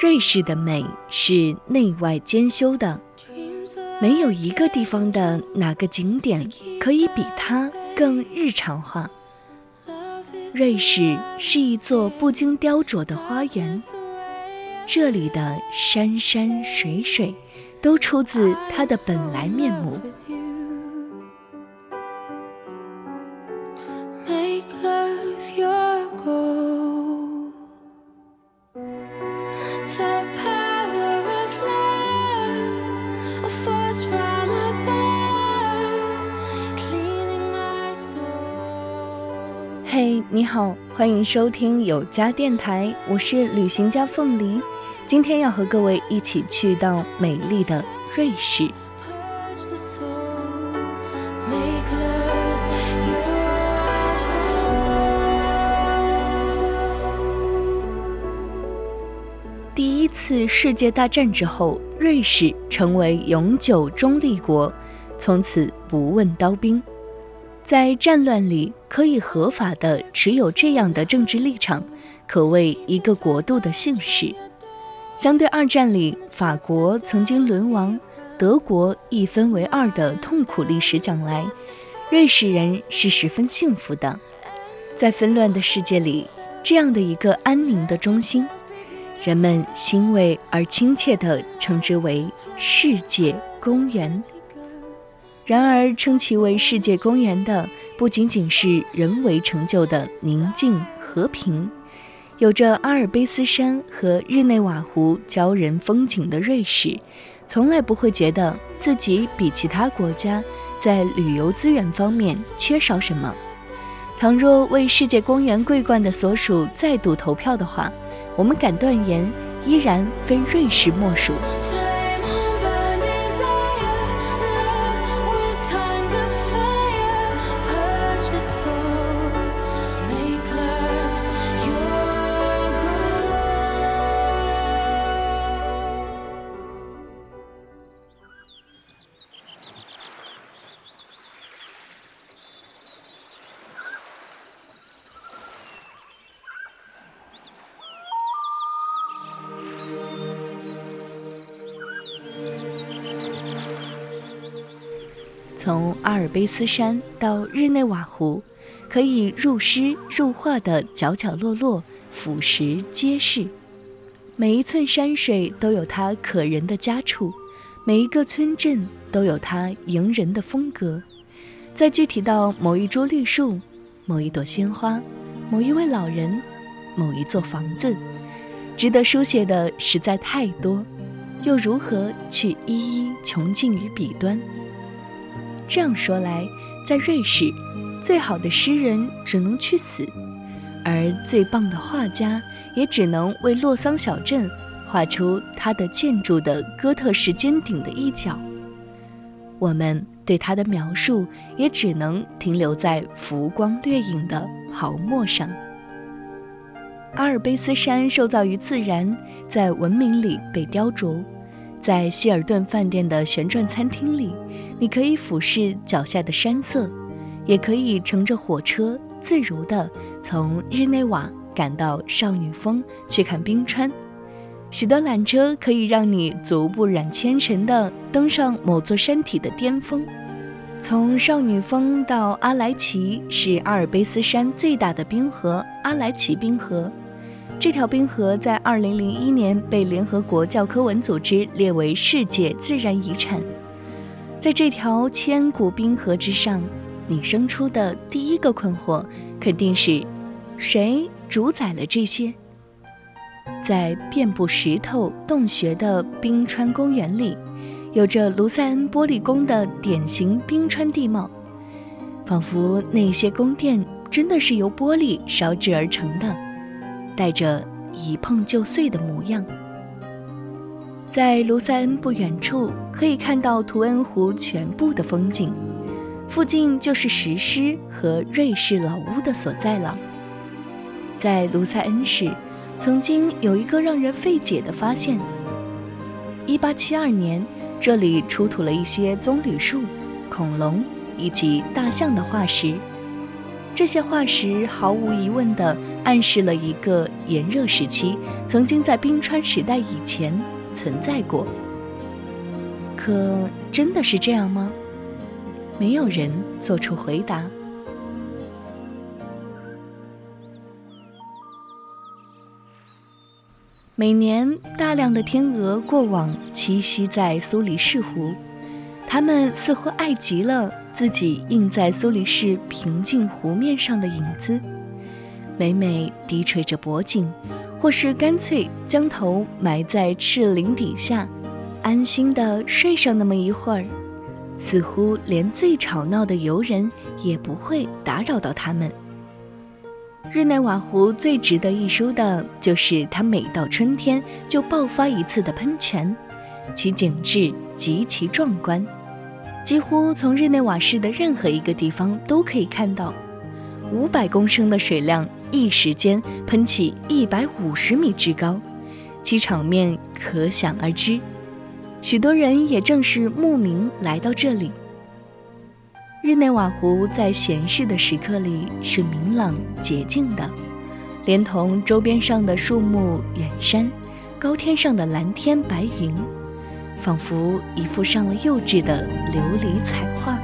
瑞士的美是内外兼修的，没有一个地方的哪个景点可以比它更日常化。瑞士是一座不经雕琢的花园，这里的山山水水都出自它的本来面目。嘿，你好，欢迎收听有家电台，我是旅行家凤梨，今天要和各位一起去到美丽的瑞士。第一次世界大战之后，瑞士成为永久中立国，从此不问刀兵。在战乱里可以合法的持有这样的政治立场，可谓一个国度的幸事。相对二战里法国曾经沦亡、德国一分为二的痛苦历史讲来，瑞士人是十分幸福的。在纷乱的世界里，这样的一个安宁的中心，人们欣慰而亲切地称之为“世界公园”。然而，称其为世界公园的不仅仅是人为成就的宁静和平，有着阿尔卑斯山和日内瓦湖骄人风景的瑞士，从来不会觉得自己比其他国家在旅游资源方面缺少什么。倘若为世界公园桂冠的所属再度投票的话，我们敢断言，依然非瑞士莫属。从阿尔卑斯山到日内瓦湖，可以入诗入画的角角落落、俯拾皆是。每一寸山水都有它可人的家处，每一个村镇都有它迎人的风格。再具体到某一株绿树、某一朵鲜花、某一位老人、某一座房子，值得书写的实在太多，又如何去一一穷尽于笔端？这样说来，在瑞士，最好的诗人只能去死，而最棒的画家也只能为洛桑小镇画出他的建筑的哥特式尖顶的一角。我们对他的描述也只能停留在浮光掠影的毫墨上。阿尔卑斯山受造于自然，在文明里被雕琢，在希尔顿饭店的旋转餐厅里。你可以俯视脚下的山色，也可以乘着火车自如地从日内瓦赶到少女峰去看冰川。许多缆车可以让你足不染纤尘地登上某座山体的巅峰。从少女峰到阿莱奇是阿尔卑斯山最大的冰河——阿莱奇冰河。这条冰河在2001年被联合国教科文组织列为世界自然遗产。在这条千古冰河之上，你生出的第一个困惑肯定是：谁主宰了这些？在遍布石头洞穴的冰川公园里，有着卢塞恩玻璃宫的典型冰川地貌，仿佛那些宫殿真的是由玻璃烧制而成的，带着一碰就碎的模样。在卢塞恩不远处，可以看到图恩湖全部的风景，附近就是石狮和瑞士老屋的所在了。在卢塞恩市，曾经有一个让人费解的发现：1872年，这里出土了一些棕榈树、恐龙以及大象的化石。这些化石毫无疑问地暗示了一个炎热时期曾经在冰川时代以前存在过。可真的是这样吗？没有人做出回答。每年，大量的天鹅过往栖息在苏黎世湖，它们似乎爱极了自己映在苏黎世平静湖面上的影子，每每低垂着脖颈，或是干脆将头埋在赤岭底下，安心地睡上那么一会儿，似乎连最吵闹的游人也不会打扰到它们。日内瓦湖最值得一说的就是它每到春天就爆发一次的喷泉，其景致极其壮观，几乎从日内瓦市的任何一个地方都可以看到。五百公升的水量一时间喷起一百五十米之高，其场面可想而知。许多人也正是慕名来到这里。日内瓦湖在闲适的时刻里是明朗洁净的，连同周边上的树木、远山、高天上的蓝天白云，仿佛一幅上了釉质的琉璃彩画。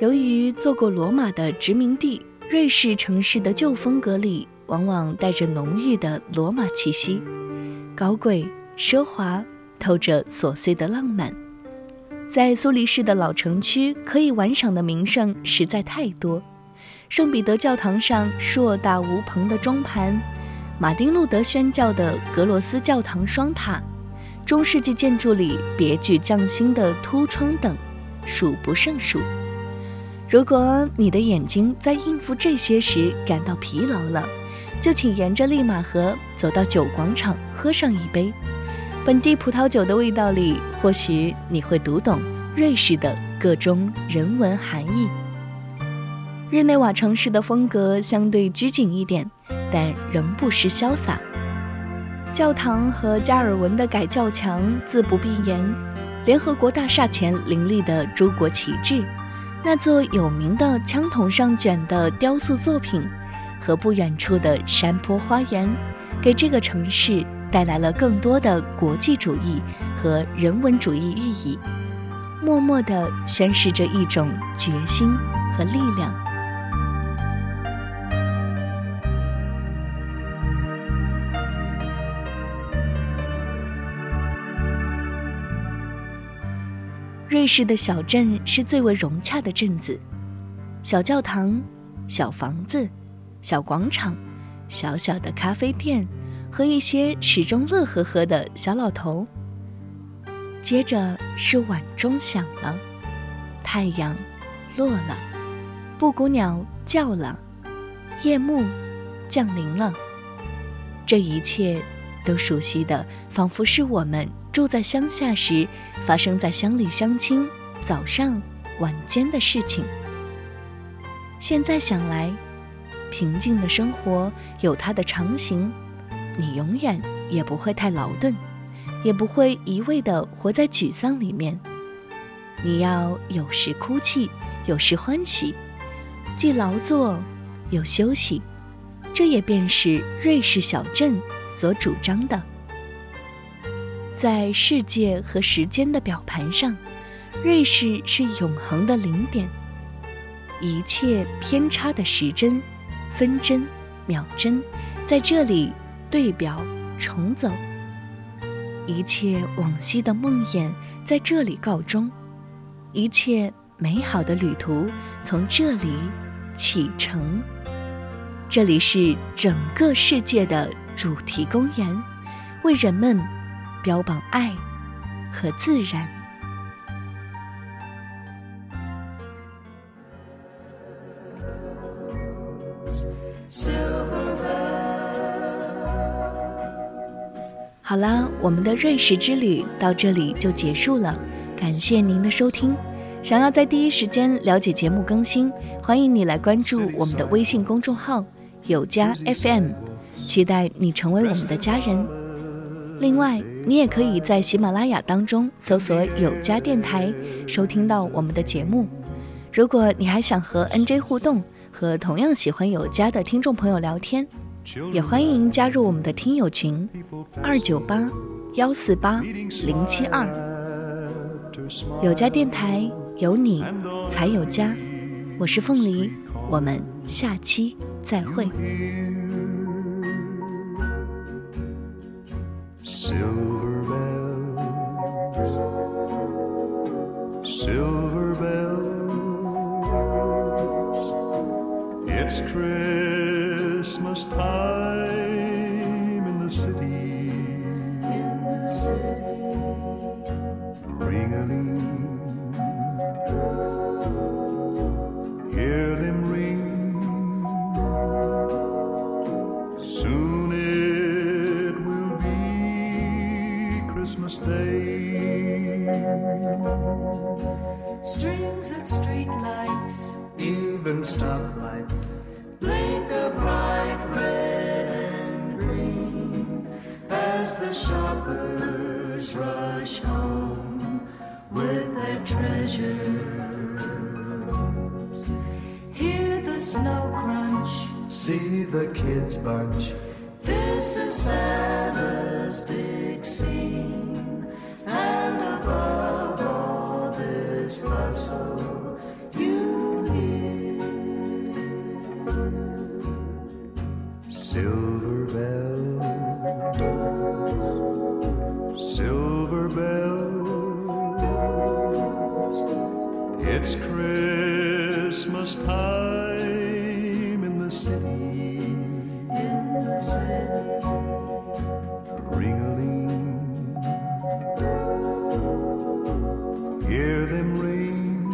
由于做过罗马的殖民地，瑞士城市的旧风格里往往带着浓郁的罗马气息，高贵奢华，透着琐碎的浪漫。在苏黎世的老城区，可以玩赏的名胜实在太多：圣彼得教堂上硕大无朋的钟盘，马丁路德宣教的格罗斯教堂双塔，中世纪建筑里别具匠心的凸窗等，数不胜数。如果你的眼睛在应付这些时感到疲劳了，就请沿着利马河走到酒广场喝上一杯。本地葡萄酒的味道里，或许你会读懂瑞士的各种人文含义。日内瓦城市的风格相对拘谨一点，但仍不失潇洒。教堂和加尔文的改教墙自不必言，联合国大厦前林立的诸国旗帜。那座有名的枪筒上卷的雕塑作品，和不远处的山坡花园，给这个城市带来了更多的国际主义和人文主义寓意，默默地宣示着一种决心和力量。瑞士的小镇是最为融洽的镇子，小教堂、小房子、小广场、小小的咖啡店和一些始终乐呵呵的小老头。接着是晚钟响了，太阳落了，布谷鸟叫了，夜幕降临了。这一切都熟悉的，仿佛是我们。住在乡下时，发生在乡里乡亲早上、晚间的事情。现在想来，平静的生活有它的常形，你永远也不会太劳顿，也不会一味地活在沮丧里面。你要有时哭泣，有时欢喜，既劳作又休息。这也便是瑞士小镇所主张的。在世界和时间的表盘上，瑞士是永恒的零点。一切偏差的时针、分针、秒针，在这里对表重走。一切往昔的梦魇在这里告终，一切美好的旅途从这里启程。这里是整个世界的主题公园，为人们。标榜爱和自然。好啦，我们的瑞士之旅到这里就结束了，感谢您的收听。想要在第一时间了解节目更新，欢迎你来关注我们的微信公众号“有家 FM”，期待你成为我们的家人。另外，你也可以在喜马拉雅当中搜索“有家电台”，收听到我们的节目。如果你还想和 NJ 互动，和同样喜欢有家的听众朋友聊天，也欢迎加入我们的听友群：二九八幺四八零七二。有家电台。有你才有家，我是凤梨，我们下期再会。Silver bells, silver bells. It's Christmas. Treasures. Hear the snow crunch, see the kids bunch. This is Santa's big scene, and above all this bustle, you hear silver Time in the city. Hear them ring.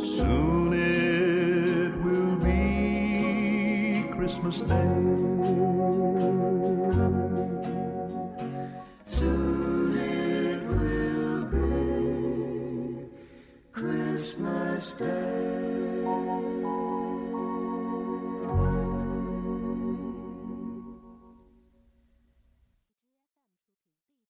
Soon it will be Christmas Day.